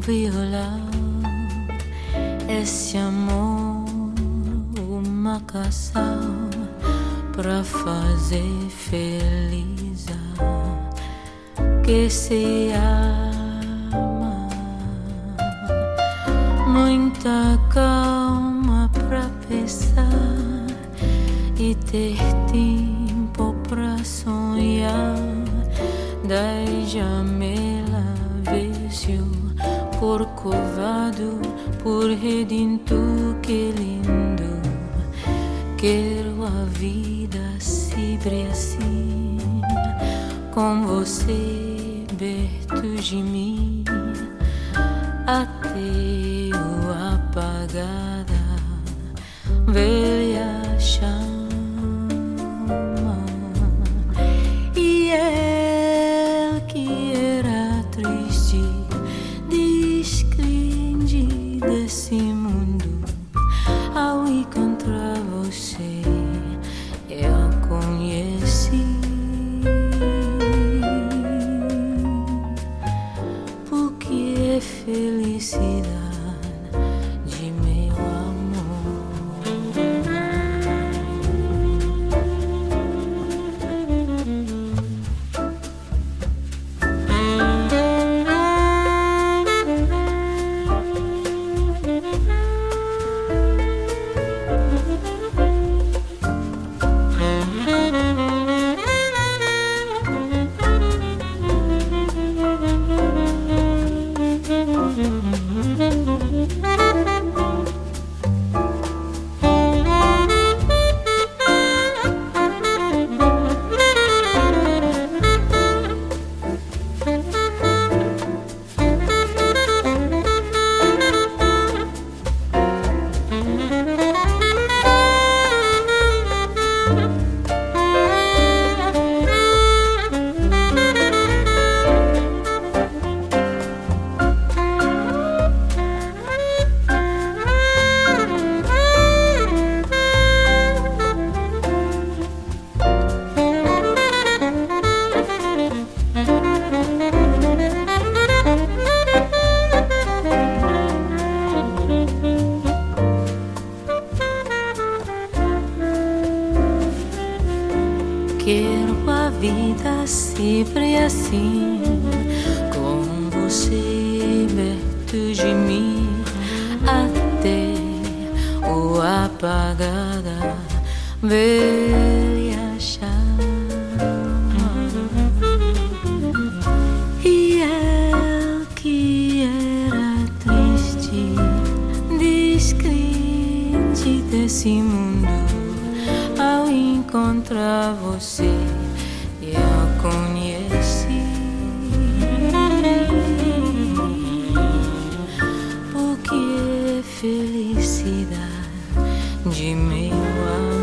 violar esse amor, uma canção para fazer feliz que se ama. Muita calma para pensar e ter tempo para sonhar. Janelas vejo corcovado por redinto que lindo. Quero a vida sempre assim, com você perto de mim, até o apagada velha descrente vida sempre assim, com você perto de mim, até o apagada velha chama. E eu que era triste, descrente desse mundo, ao encontrar você, conheci. Porque é felicidade de meu